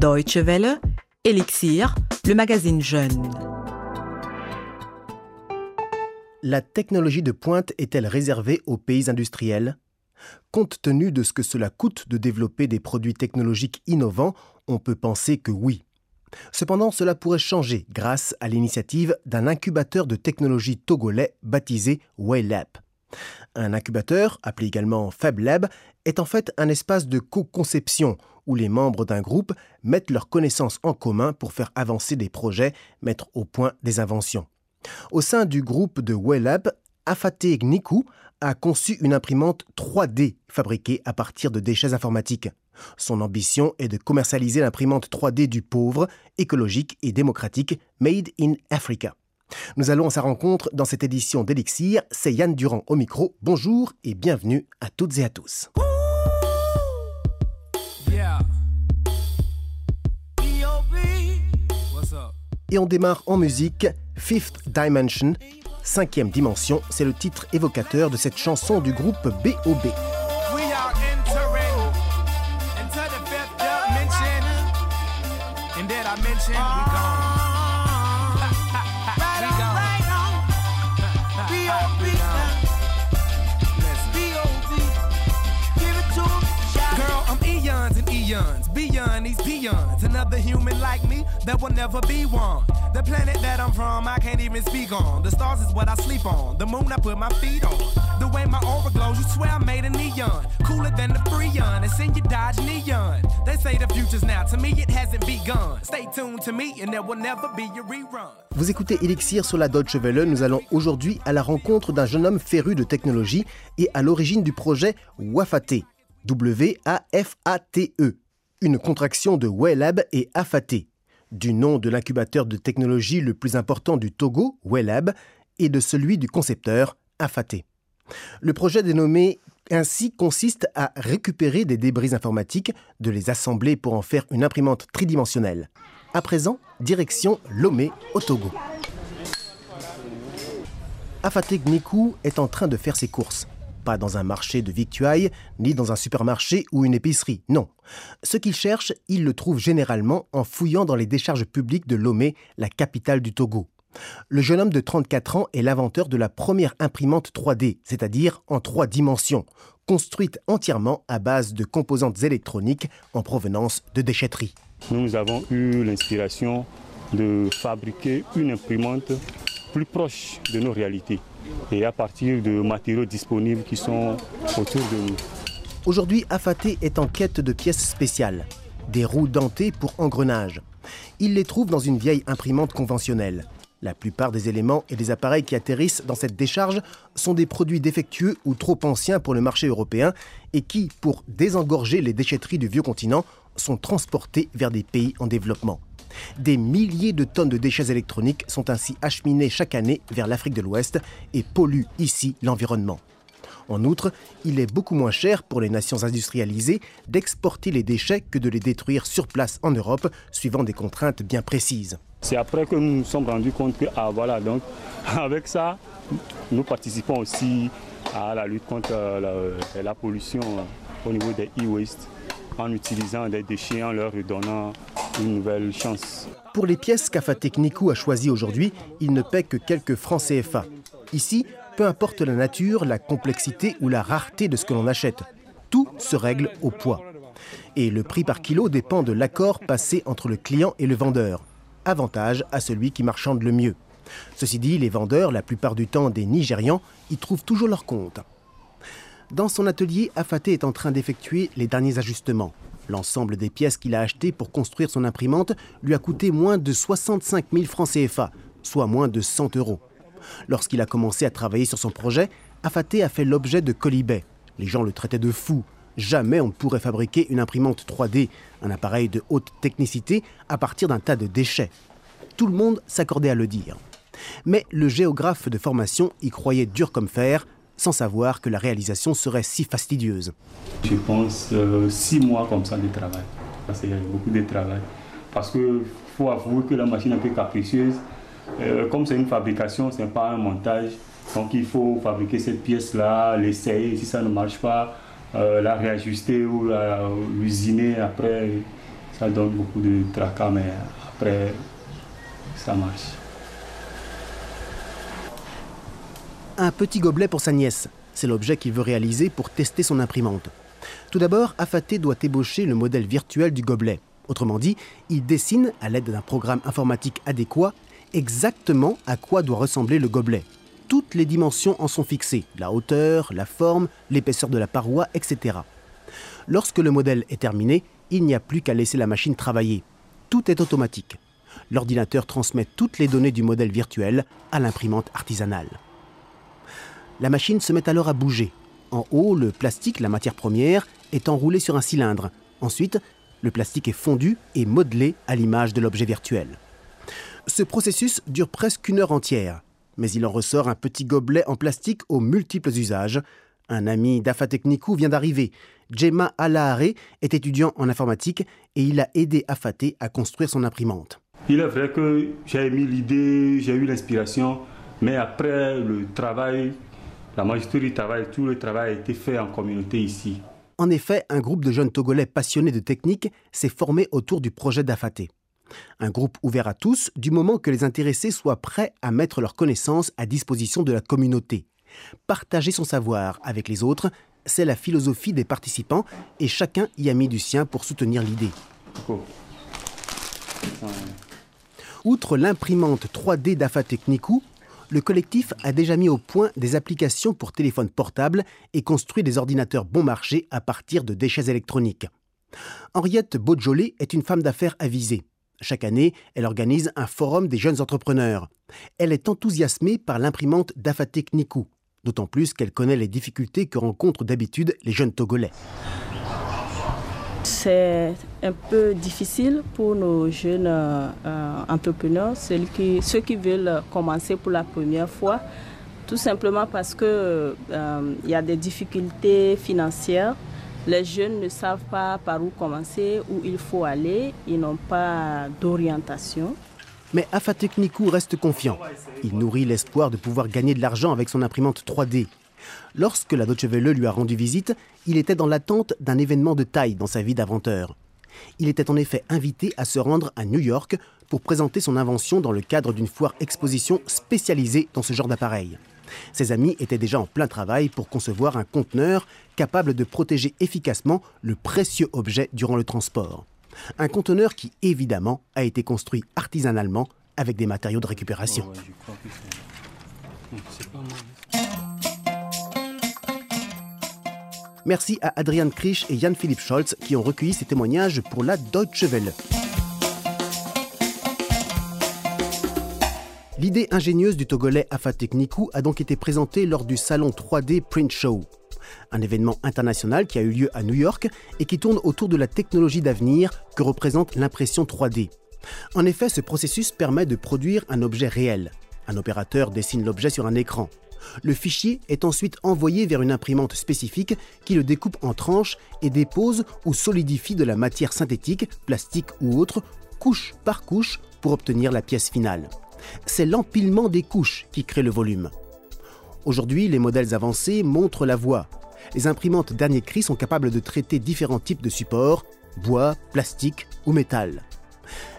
Deutsche Welle, Elixir, le magazine Jeune. La technologie de pointe est-elle réservée aux pays industriels? Compte tenu de ce que cela coûte de développer des produits technologiques innovants, on peut penser que oui. Cependant, cela pourrait changer grâce à l'initiative d'un incubateur de technologie togolais baptisé Waylab. Un incubateur, appelé également FabLab, est en fait un espace de co-conception où les membres d'un groupe mettent leurs connaissances en commun pour faire avancer des projets, mettre au point des inventions. Au sein du groupe de Waylab, Afate Gniku a conçu une imprimante 3D fabriquée à partir de déchets informatiques. Son ambition est de commercialiser l'imprimante 3D du pauvre, écologique et démocratique Made in Africa. Nous allons à sa rencontre dans cette édition d'Elixir. C'est Yann Durand au micro. Bonjour et bienvenue à toutes et à tous. Et on démarre en musique Fifth Dimension. Cinquième dimension, c'est le titre évocateur de cette chanson du groupe B.O.B. that will never be one. The planet that I'm from, I can't even speak on. The stars is what I sleep on. The moon I put my feet on. The way my you swear I made a neon. Cooler than the Neon. They say the future's now. To me, it hasn't begun. Stay tuned to me, and there will never be a rerun. Vous écoutez Elixir sur la Deutsche. Nous allons aujourd'hui à la rencontre d'un jeune homme féru de technologie et à l'origine du projet Wafate. W-A-F-A-T-E une contraction de Wellab et Afate, du nom de l'incubateur de technologie le plus important du Togo, Wellab, et de celui du concepteur, Afate. Le projet dénommé ainsi consiste à récupérer des débris informatiques, de les assembler pour en faire une imprimante tridimensionnelle. À présent, direction Lomé au Togo. Afate Gnikou est en train de faire ses courses. Pas dans un marché de victuailles, ni dans un supermarché ou une épicerie, non. Ce qu'il cherche, il le trouve généralement en fouillant dans les décharges publiques de Lomé, la capitale du Togo. Le jeune homme de 34 ans est l'inventeur de la première imprimante 3D, c'est-à-dire en trois dimensions, construite entièrement à base de composantes électroniques en provenance de déchetteries. Nous avons eu l'inspiration de fabriquer une imprimante plus proche de nos réalités et à partir de matériaux disponibles qui sont autour de nous. Aujourd'hui, Afate est en quête de pièces spéciales, des roues dentées pour engrenages. Il les trouve dans une vieille imprimante conventionnelle. La plupart des éléments et des appareils qui atterrissent dans cette décharge sont des produits défectueux ou trop anciens pour le marché européen et qui, pour désengorger les déchetteries du vieux continent, sont transportés vers des pays en développement. Des milliers de tonnes de déchets électroniques sont ainsi acheminés chaque année vers l'Afrique de l'Ouest et polluent ici l'environnement. En outre, il est beaucoup moins cher pour les nations industrialisées d'exporter les déchets que de les détruire sur place en Europe, suivant des contraintes bien précises. C'est après que nous nous sommes rendus compte que, ah voilà, donc avec ça, nous participons aussi à la lutte contre la, la pollution au niveau des e-waste en utilisant des déchets, en leur donnant une nouvelle chance. Pour les pièces qu'Afa Technico a choisies aujourd'hui, il ne paie que quelques francs CFA. Ici, peu importe la nature, la complexité ou la rareté de ce que l'on achète, tout se règle au poids. Et le prix par kilo dépend de l'accord passé entre le client et le vendeur. Avantage à celui qui marchande le mieux. Ceci dit, les vendeurs, la plupart du temps des Nigérians, y trouvent toujours leur compte. Dans son atelier, Afate est en train d'effectuer les derniers ajustements. L'ensemble des pièces qu'il a achetées pour construire son imprimante lui a coûté moins de 65 000 francs CFA, soit moins de 100 euros. Lorsqu'il a commencé à travailler sur son projet, Afate a fait l'objet de colibets. Les gens le traitaient de fou. Jamais on ne pourrait fabriquer une imprimante 3D, un appareil de haute technicité, à partir d'un tas de déchets. Tout le monde s'accordait à le dire. Mais le géographe de formation y croyait dur comme fer, sans savoir que la réalisation serait si fastidieuse. Je pense euh, six mois comme ça de travail, parce beaucoup de travail. Parce qu'il faut avouer que la machine est un peu capricieuse. Euh, comme c'est une fabrication, ce n'est pas un montage. Donc il faut fabriquer cette pièce-là, l'essayer. Si ça ne marche pas, euh, la réajuster ou l'usiner après. Ça donne beaucoup de tracas, mais après, ça marche. Un petit gobelet pour sa nièce. C'est l'objet qu'il veut réaliser pour tester son imprimante. Tout d'abord, Afaté doit ébaucher le modèle virtuel du gobelet. Autrement dit, il dessine, à l'aide d'un programme informatique adéquat, exactement à quoi doit ressembler le gobelet. Toutes les dimensions en sont fixées, la hauteur, la forme, l'épaisseur de la paroi, etc. Lorsque le modèle est terminé, il n'y a plus qu'à laisser la machine travailler. Tout est automatique. L'ordinateur transmet toutes les données du modèle virtuel à l'imprimante artisanale. La machine se met alors à bouger. En haut, le plastique, la matière première, est enroulé sur un cylindre. Ensuite, le plastique est fondu et modelé à l'image de l'objet virtuel. Ce processus dure presque une heure entière, mais il en ressort un petit gobelet en plastique aux multiples usages. Un ami d'Afa vient d'arriver. Gemma Alahare est étudiant en informatique et il a aidé Afaté à construire son imprimante. Il est vrai que j'ai mis l'idée, j'ai eu l'inspiration, mais après le travail, la majorité du travail, tout le travail a été fait en communauté ici. En effet, un groupe de jeunes Togolais passionnés de technique s'est formé autour du projet d'Afaté. Un groupe ouvert à tous du moment que les intéressés soient prêts à mettre leurs connaissances à disposition de la communauté. Partager son savoir avec les autres, c'est la philosophie des participants et chacun y a mis du sien pour soutenir l'idée. Outre l'imprimante 3D d'Afa Technicou, le collectif a déjà mis au point des applications pour téléphone portable et construit des ordinateurs bon marché à partir de déchets électroniques. Henriette Beaujolais est une femme d'affaires avisée. Chaque année, elle organise un forum des jeunes entrepreneurs. Elle est enthousiasmée par l'imprimante d'Afatec Nikou, d'autant plus qu'elle connaît les difficultés que rencontrent d'habitude les jeunes Togolais. C'est un peu difficile pour nos jeunes euh, entrepreneurs, ceux qui, veulent commencer pour la première fois, tout simplement parce qu'il euh, y a des difficultés financières les jeunes ne savent pas par où commencer, où il faut aller, ils n'ont pas d'orientation. Mais Afa Technicou reste confiant. Il nourrit l'espoir de pouvoir gagner de l'argent avec son imprimante 3D. Lorsque la Deutsche Welle lui a rendu visite, il était dans l'attente d'un événement de taille dans sa vie d'inventeur. Il était en effet invité à se rendre à New York pour présenter son invention dans le cadre d'une foire exposition spécialisée dans ce genre d'appareil. Ses amis étaient déjà en plein travail pour concevoir un conteneur capable de protéger efficacement le précieux objet durant le transport. Un conteneur qui, évidemment, a été construit artisanalement avec des matériaux de récupération. Merci à Adrian Krisch et Jan-Philipp Scholz qui ont recueilli ces témoignages pour la Deutsche Welle. L'idée ingénieuse du Togolais Afa Technikou a donc été présentée lors du salon 3D Print Show, un événement international qui a eu lieu à New York et qui tourne autour de la technologie d'avenir que représente l'impression 3D. En effet, ce processus permet de produire un objet réel. Un opérateur dessine l'objet sur un écran. Le fichier est ensuite envoyé vers une imprimante spécifique qui le découpe en tranches et dépose ou solidifie de la matière synthétique, plastique ou autre, couche par couche pour obtenir la pièce finale c'est l'empilement des couches qui crée le volume. Aujourd'hui, les modèles avancés montrent la voie. Les imprimantes dernier cri sont capables de traiter différents types de supports, bois, plastique ou métal.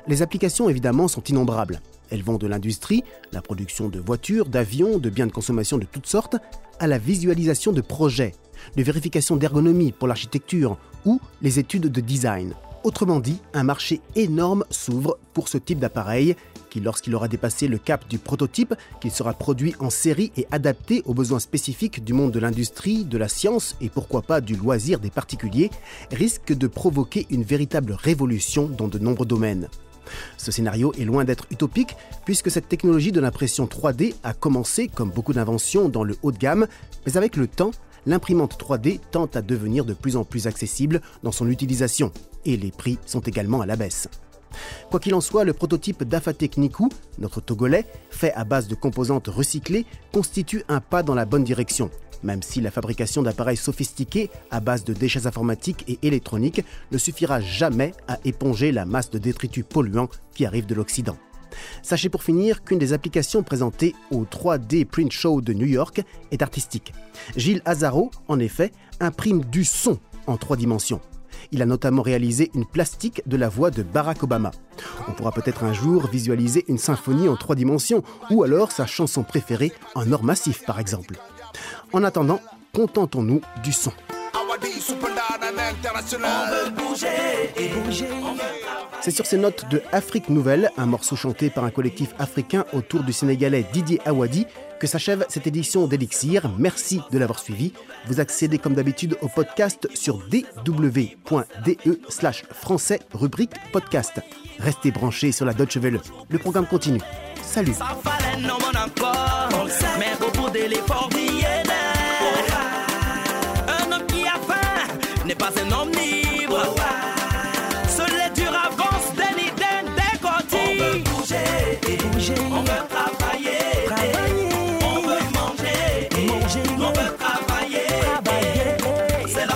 Les applications évidemment sont innombrables. Elles vont de l'industrie, la production de voitures, d'avions, de biens de consommation de toutes sortes, à la visualisation de projets, de vérification d'ergonomie pour l'architecture ou les études de design. Autrement dit, un marché énorme s'ouvre pour ce type d'appareil qui, lorsqu'il aura dépassé le cap du prototype, qu'il sera produit en série et adapté aux besoins spécifiques du monde de l'industrie, de la science et pourquoi pas du loisir des particuliers, risque de provoquer une véritable révolution dans de nombreux domaines. Ce scénario est loin d'être utopique puisque cette technologie de l'impression 3D a commencé, comme beaucoup d'inventions, dans le haut de gamme, mais avec le temps, l'imprimante 3D tente à devenir de plus en plus accessible dans son utilisation et les prix sont également à la baisse. Quoi qu'il en soit, le prototype d'Afa Technicou, notre Togolais, fait à base de composantes recyclées, constitue un pas dans la bonne direction. Même si la fabrication d'appareils sophistiqués à base de déchets informatiques et électroniques ne suffira jamais à éponger la masse de détritus polluants qui arrivent de l'Occident. Sachez pour finir qu'une des applications présentées au 3D Print Show de New York est artistique. Gilles Azaro, en effet, imprime du son en trois dimensions. Il a notamment réalisé une plastique de la voix de Barack Obama. On pourra peut-être un jour visualiser une symphonie en trois dimensions, ou alors sa chanson préférée en or massif par exemple. En attendant, contentons-nous du son. C'est sur ces notes de Afrique Nouvelle, un morceau chanté par un collectif africain autour du Sénégalais Didier Awadi, que s'achève cette édition d'Elixir. Merci de l'avoir suivi. Vous accédez comme d'habitude au podcast sur dw.de slash français rubrique podcast. Restez branchés sur la Deutsche Welle. Le programme continue. Salut. n'est pas un homme libre. Seul les durs avancent d'un idée décoté. On veut bouger. on veut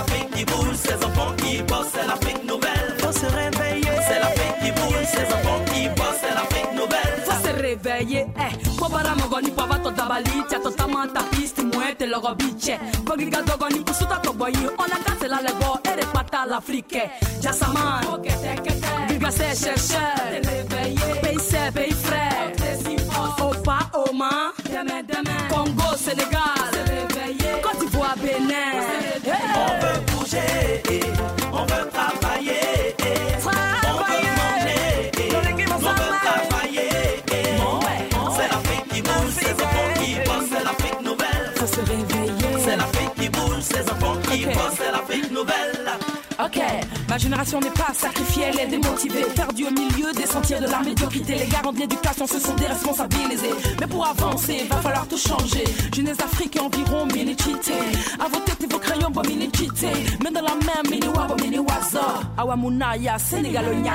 C'est l'Afrique qui bouge, ses enfants qui bossent, c'est l'Afrique nouvelle. Faut se réveiller. C'est l'Afrique qui bouge, ses enfants qui bossent, c'est l'Afrique nouvelle. Faut se réveiller, eh. Pobara mogoni pava to dabali, tia to tamanta pisti muete logo biche. Bogiga dogoni kusuta to boyi, ona kase la lego, ere pata l'Afrique. Jassaman, giga se chercheur, pays c'est pays frère. Opa, Oma, Congo, Sénégal, ma génération n'est pas sacrifiée, elle est démotivée, perdue au milieu des sentiers de la médiocrité. Les garants de l'éducation, ce sont des responsabilisés. Mais pour avancer, va falloir tout changer. Jeunesse d'Afrique environ minicité. À vos têtes et vos crayons, bon minicité. Mais dans la main, mini wabo, mini wazo. Awamunaya, Sénégalonia.